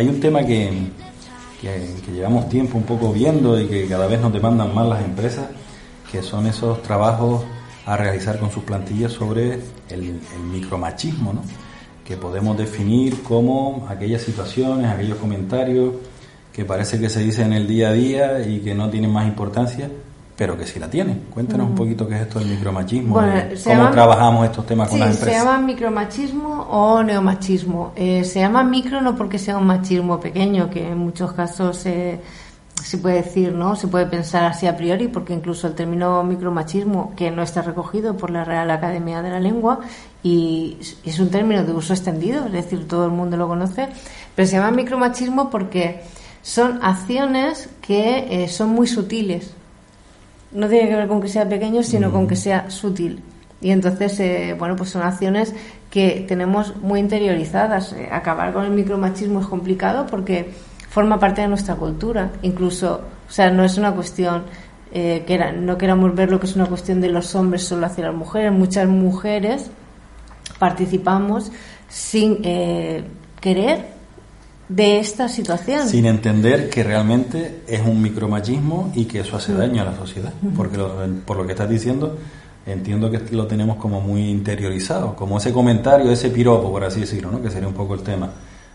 Hay un tema que, que, llevamos tiempo un poco viendo y que cada vez nos demandan más las empresas, que son esos trabajos a realizar con sus plantillas sobre el, el micromachismo, ¿no? que podemos definir como aquellas situaciones, aquellos comentarios que parece que se dicen en el día a día y que no tienen más importancia, pero que sí la tienen. Cuéntanos un poquito qué es esto del micromachismo, cómo trabajamos estos temas con las empresas. Se llama micromachismo o neomachismo. Eh, se llama micro no porque sea un machismo pequeño, que en muchos casos se puede decir, ¿no? Se puede pensar así a priori, porque incluso el término micromachismo, que no está recogido por la Real Academia de la Lengua, y es un término de uso extendido, es decir, todo el mundo lo conoce, pero se llama micromachismo porque son acciones que eh, son muy sutiles. No tiene que ver con que sea pequeño, sino con que sea sutil. Y entonces, eh, bueno, pues son acciones que tenemos muy interiorizadas. Eh, acabar con el micromachismo es complicado porque forma parte de nuestra cultura. Incluso, o sea, no es una cuestión que era, no queramos ver lo que es una cuestión de los hombres solo hacia las mujeres. Muchas mujeres participamos sin querer de esta situación. Sin entender que realmente es un micromachismo y que eso hace daño a la sociedad. Porque por lo que estás diciendo, entiendo que lo tenemos como muy interiorizado, como ese comentario, ese piropo, por así decirlo, ¿no? que sería un poco el tema.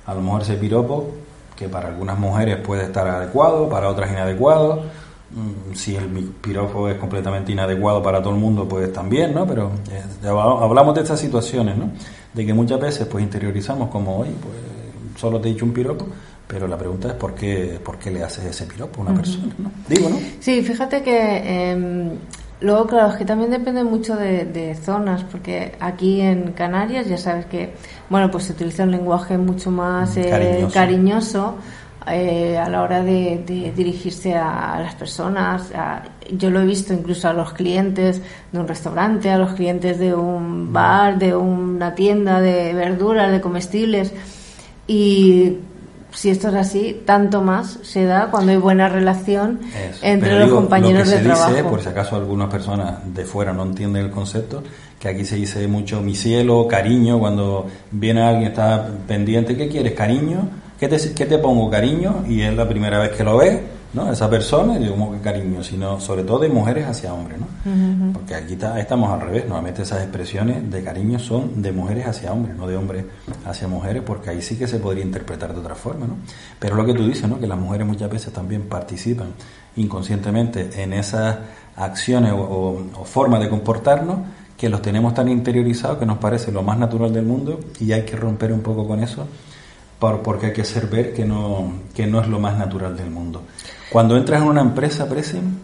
A lo mejor ese piropo, que para algunas mujeres puede estar adecuado, para otras inadecuado. Mm, si el piropo es completamente inadecuado para todo el mundo, pues también, ¿no? Pero eh, hablamos de estas situaciones, ¿no? De que muchas veces pues interiorizamos como, oye, pues solo te he dicho un piropo, pero la pregunta es por qué, por qué le haces ese piropo a una persona, ¿no? Digo, ¿no? Sí, fíjate que em, luego, claro, es que también depende mucho de, zonas, porque aquí en Canarias ya sabes que, bueno, pues se utiliza un lenguaje mucho más eh, cariñoso. Eh, a la hora de, dirigirse a, las personas. yo lo he visto incluso a los clientes de un restaurante, a los clientes de un bar, de una tienda de verduras, de comestibles. Y si esto es así, tanto más se da cuando hay buena relación entre los compañeros de trabajo. por si acaso algunas personas de fuera no entienden el concepto, que aquí se dice mucho mi cielo, cariño, cuando viene alguien está pendiente, ¿qué quieres? Cariño, ¿qué te, qué te pongo? Cariño, y es la primera vez que lo ves ¿no? Esa persona, digo, como que cariño, sino sobre todo de mujeres hacia hombres, ¿no? Porque aquí estamos al revés, normalmente esas expresiones de cariño son de mujeres hacia hombres, no de hombres hacia mujeres, porque ahí sí que se podría interpretar de otra forma, ¿no? Pero lo que tú dices, ¿no? Que las mujeres muchas veces también participan inconscientemente en esas acciones o, o formas de comportarnos que los tenemos tan interiorizados que nos parece lo más natural del mundo y hay que romper un poco con eso porque hay que hacer ver que no, que no es lo más natural del mundo. Cuando entras en una empresa, Presen,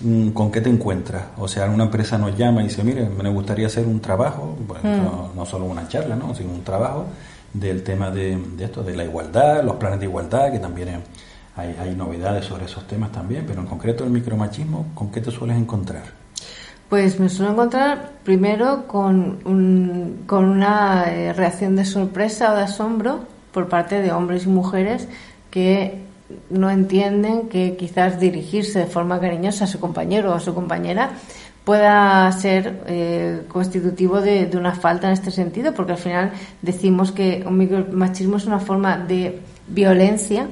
mm, ¿con qué te encuentras? O sea, una empresa nos llama y dice, mire, me gustaría hacer un trabajo, mm. no, solo una charla, ¿no? sino un trabajo del tema de, esto, de la igualdad, los planes de igualdad, que también hay, hay novedades sobre esos temas también, pero en concreto el micromachismo, ¿con qué te sueles encontrar? Pues me suelo encontrar primero con, un, con una eh, reacción de sorpresa o de asombro por parte de hombres y mujeres que no entienden que quizás dirigirse de forma cariñosa a su compañero o a su compañera pueda ser eh, constitutivo de, una falta en este sentido, porque al final decimos que un micromachismo es una forma de violencia,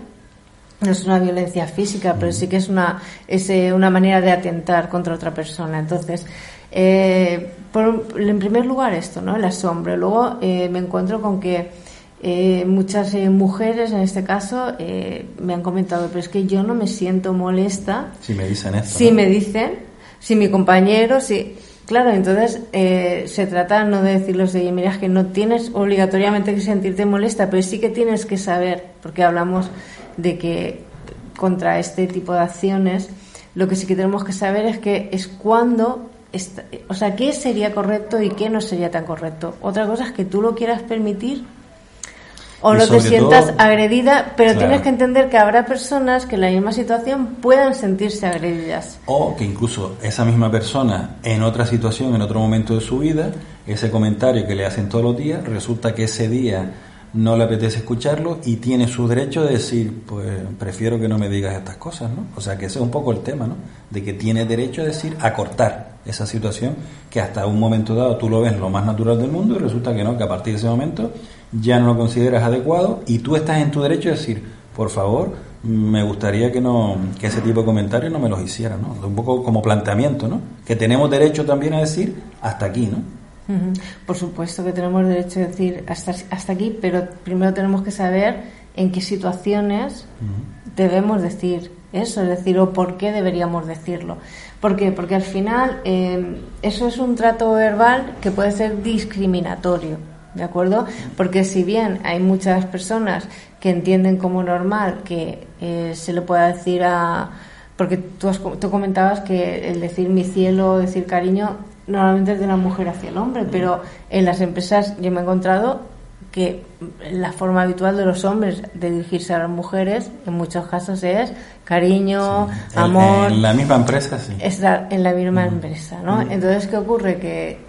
no es una violencia física, pero sí que es una, es, eh, una manera de atentar contra otra persona. Entonces, eh, en primer lugar esto, ¿no? El asombro. Luego me encuentro con que eh, muchas eh, mujeres, en este caso, eh, me han comentado, pero es que yo no me siento molesta. Si me dicen esto. Si me dicen, si mi compañero, si. Claro, entonces se trata no de decirles, oye, mira, es que no tienes obligatoriamente que sentirte molesta, pero sí que tienes que saber, porque hablamos de que contra este tipo de acciones, lo que sí que tenemos que saber es que es cuando o sea, qué sería correcto y qué no sería tan correcto. Otra cosa es que tú lo quieras permitir o no te sientas agredida, pero tienes que entender que habrá personas que en la misma situación puedan sentirse agredidas. O que incluso esa misma persona en otra situación, en otro momento de su vida, ese comentario que le hacen todos los días, resulta que ese día no le apetece escucharlo y tiene su derecho de decir, pues prefiero que no me digas estas cosas, ¿no? O sea que ese es un poco el tema, ¿no? De que tiene derecho a decir, a cortar esa situación que hasta un momento dado tú lo ves lo más natural del mundo y resulta que no, que a partir de ese momento ya no lo consideras adecuado y tú estás en tu derecho de decir, por favor, me gustaría que no que ese tipo de comentarios no me los hicieran, ¿no? Un poco como planteamiento, ¿no? Que tenemos derecho también a decir hasta aquí, ¿no? Por supuesto que tenemos derecho a decir hasta, hasta aquí, pero primero tenemos que saber en qué situaciones debemos decir eso, es decir, o por qué deberíamos decirlo. ¿Por qué? Porque al final eh, eso es un trato verbal que puede ser discriminatorio. ¿De acuerdo? Porque si bien hay muchas personas que entienden como normal que eh, se le pueda decir a. Porque tú, tú comentabas que el decir mi cielo, decir cariño, normalmente es de la mujer hacia el hombre, pero en las empresas yo me he encontrado que la forma habitual de los hombres de dirigirse a las mujeres en muchos casos es cariño, amor. En, la misma empresa, sí. Estar en la misma empresa, ¿no? Entonces, ¿qué ocurre? Que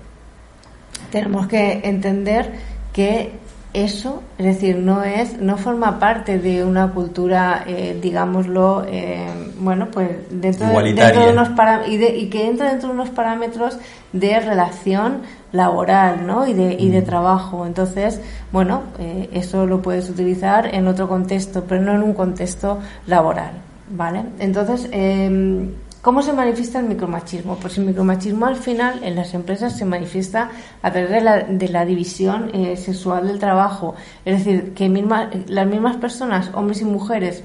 tenemos que entender que eso, es decir, no es, no forma parte de una cultura, eh, digámoslo, eh, bueno, pues dentro de, dentro de unos y, y, que entra dentro de unos parámetros de relación laboral, ¿no? Y de, y de mm. trabajo. Entonces, bueno, eh, eso lo puedes utilizar en otro contexto, pero no en un contexto laboral, ¿vale? Entonces, eh, ¿Cómo se manifiesta el micromachismo? Pues el micromachismo al final en las empresas se manifiesta a través de la, de la división eh, sexual del trabajo. Es decir, que las mismas personas, hombres y mujeres,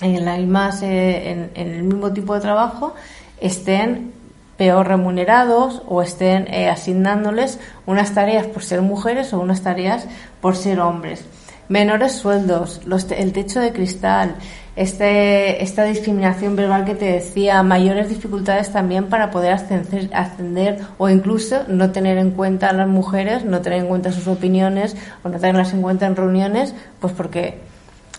en, las mismas, eh, en, el mismo tipo de trabajo, estén peor remunerados o estén eh, asignándoles unas tareas por ser mujeres o unas tareas por ser hombres. Menores sueldos, los, el techo de cristal, este, esta discriminación verbal que te decía, mayores dificultades también para poder ascender, ascender o incluso no tener en cuenta a las mujeres, no tener en cuenta sus opiniones o no tenerlas en cuenta en reuniones, pues porque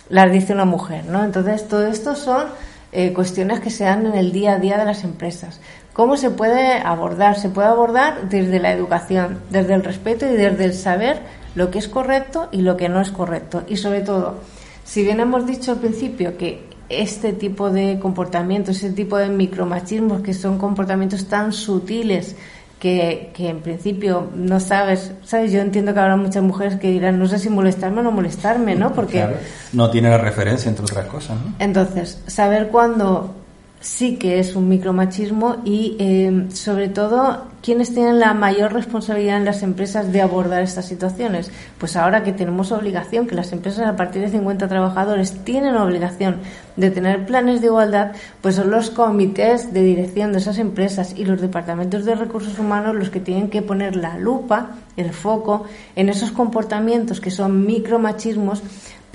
las dice una mujer, ¿no? Entonces, todo esto son eh, cuestiones que se dan en el día a día de las empresas. ¿Cómo se puede abordar? Se puede abordar desde la educación, desde el respeto y desde el saber lo que es correcto y lo que no es correcto. Y sobre todo, si bien hemos dicho al principio que este tipo de comportamientos, ese tipo de micromachismos, que son comportamientos tan sutiles que, en principio no sabes, ¿sabes? Yo entiendo que habrá muchas mujeres que dirán, no sé si molestarme o no molestarme, ¿no? Porque no tiene la referencia entre otras cosas, ¿no? Entonces, saber cuándo sí que es un micromachismo y eh, sobre todo quiénes tienen la mayor responsabilidad en las empresas de abordar estas situaciones. Pues ahora que tenemos obligación, que las empresas a partir de 50 trabajadores tienen obligación de tener planes de igualdad, pues son los comités de dirección de esas empresas y los departamentos de recursos humanos los que tienen que poner la lupa, el foco en esos comportamientos que son micromachismos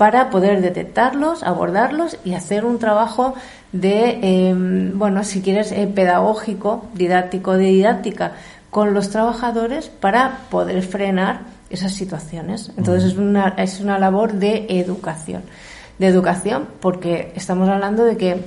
para poder detectarlos, abordarlos y hacer un trabajo de, em, bueno, si quieres, eh, pedagógico, didáctico, de didáctica con los trabajadores para poder frenar esas situaciones. Entonces es una, es una labor de educación. De educación porque estamos hablando de que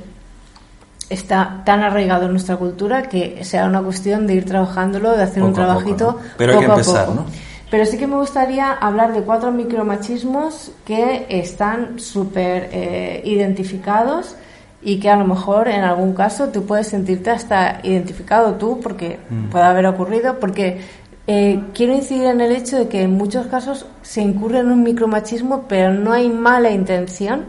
está tan arraigado en nuestra cultura que sea una cuestión de ir trabajándolo, de hacer un trabajito. Pero hay que empezar, ¿no? Pero sí que me gustaría hablar de cuatro micromachismos que están súper eh, identificados y que a lo mejor en algún caso tú puedes sentirte hasta identificado tú porque mm. puede haber ocurrido, porque eh, quiero incidir en el hecho de que en muchos casos se incurre en un micromachismo, pero no hay mala intención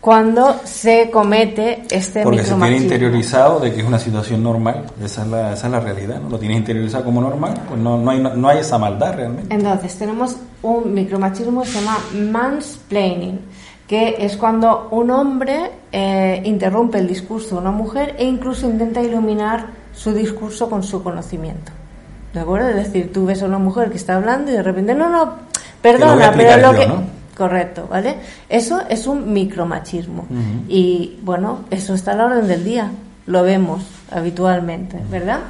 cuando se comete este Porque se tiene interiorizado de que es una situación normal, esa es la, esa es la realidad, ¿no? Lo tiene interiorizado como normal, pues no, no, hay, no hay esa maldad realmente. Entonces, tenemos un micromachismo que se llama mansplaining, que es cuando un hombre eh, interrumpe el discurso de una mujer e incluso intenta iluminar su discurso con su conocimiento. ¿De acuerdo? Es decir, tú ves a una mujer que está hablando y de repente, no, no, perdona, pero lo que... Correcto, ¿vale? Eso es un micromachismo. Y bueno, eso está a la orden del día, lo vemos habitualmente, ¿verdad?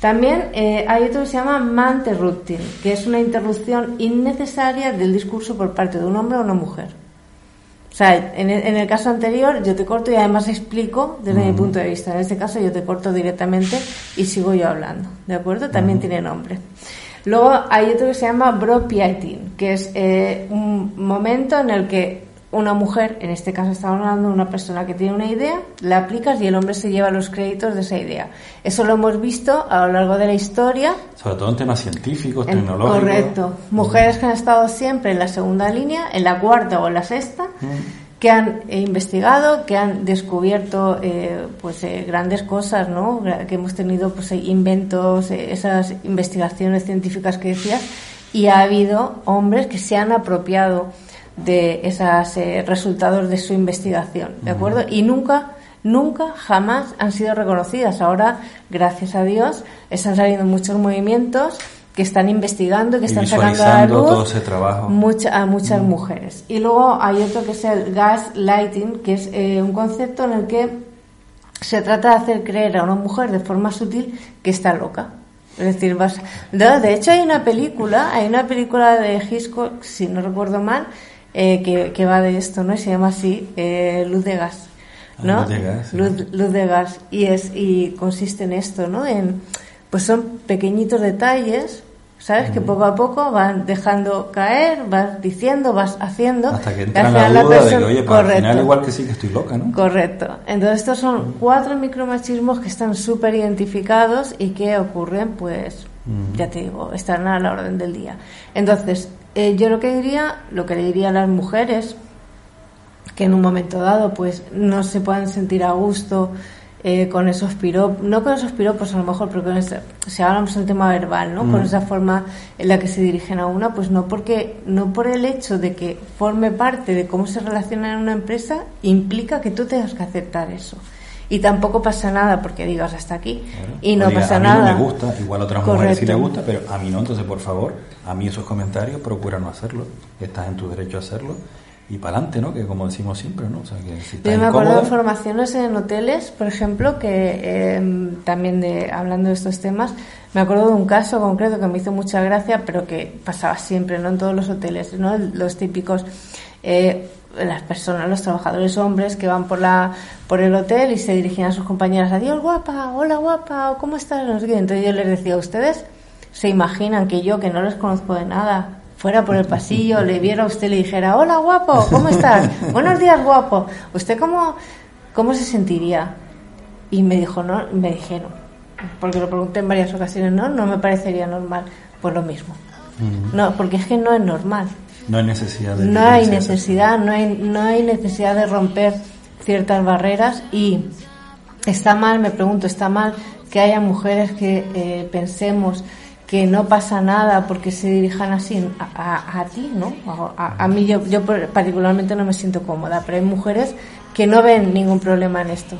También eh, hay otro que se llama manterrupting, que es una interrupción innecesaria del discurso por parte de un hombre o una mujer. O sea, en el, caso anterior yo te corto y además explico desde mi punto de vista. En este caso yo te corto directamente y sigo yo hablando, ¿de acuerdo? También tiene nombre. Luego hay otro que se llama bropiating, que es eh, un momento en el que una mujer, en este caso estamos hablando de una persona que tiene una idea, la aplicas y el hombre se lleva los créditos de esa idea. Eso lo hemos visto a lo largo de la historia. Sobre todo en temas científicos, tecnológicos. Correcto. Mujeres que han estado siempre en la segunda línea, en la cuarta o en la sexta, que han investigado, que han descubierto eh, pues eh, grandes cosas, ¿no? Que hemos tenido pues inventos, eh, esas investigaciones científicas que decías, y ha habido hombres que se han apropiado de esos eh, resultados de su investigación, ¿de acuerdo? Y nunca, nunca, jamás han sido reconocidas. Ahora, gracias a Dios, están saliendo muchos movimientos que están investigando y que están sacando a la luz a muchas mujeres. Y luego hay otro que es el gas lighting, que es eh, un concepto en el que se trata de hacer creer a una mujer de forma sutil que está loca. Es decir, vas... de hecho hay una película, hay una película de Hitchcock, si no recuerdo mal, eh, que, va de esto, ¿no? se llama así, eh, Luz de Gas, ah, ¿no? luz de gas. Y, es, y consiste en esto, ¿no? En, pues son pequeñitos detalles, ¿sabes? Que poco a poco van dejando caer, vas diciendo, vas haciendo. Hasta que entra la duda de que, oye, para al final igual que sí que estoy loca, ¿no? Correcto. Entonces estos son cuatro micromachismos que están súper identificados y que ocurren, pues, ya te digo, están a la orden del día. Entonces, eh, yo lo que diría, lo que le diría a las mujeres, que en un momento dado pues no se puedan sentir a gusto eh, con esos piropos, no con esos piropos a lo mejor, pero con si hablamos del tema verbal, ¿no? Con mm. esa forma en la que se dirigen a una, pues no porque, no por el hecho de que forme parte de cómo se relaciona en una empresa, implica que tú tengas que aceptar eso y tampoco pasa nada porque digas hasta aquí y no pasa nada. A mí no me gusta, igual a otras mujeres sí le gusta, pero a mí no, entonces por favor, a mí esos comentarios procura no hacerlo, estás en tu derecho a hacerlo y para adelante, ¿no? Que como decimos siempre, ¿no? O sea, que si Yo me acuerdo de formaciones en hoteles, por ejemplo, que em, también de hablando de estos temas, me acuerdo de un caso concreto que me hizo mucha gracia, pero que pasaba siempre, ¿no? En todos los hoteles, ¿no? Los típicos eh, las personas, los trabajadores hombres que van por la por el hotel y se dirigen a sus compañeras, adiós guapa, hola guapa, ¿cómo estás? Entonces yo les decía, ¿ustedes se imaginan que yo, que no les conozco de nada, fuera por el pasillo, le viera a usted y le dijera, hola guapo, ¿cómo estás? Buenos días guapo, ¿usted cómo, cómo se sentiría? Y me dijo, no, me dijeron, porque lo pregunté en varias ocasiones, no, no me parecería normal, pues lo mismo. No, porque es que no es normal. No hay necesidad de No hay necesidad, no hay, no hay necesidad de romper ciertas barreras y está mal, me pregunto, está mal que haya mujeres que eh, pensemos que no pasa nada porque se dirijan así a, a, ti, ¿no? A, a, mí yo, yo particularmente no me siento cómoda, pero hay mujeres que no ven ningún problema en esto.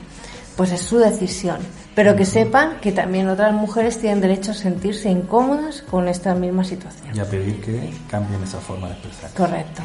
Pues es su decisión pero que sepan que también otras mujeres tienen derecho a sentirse incómodas con esta misma situación. Y a pedir que cambien esa forma de expresar. Correcto.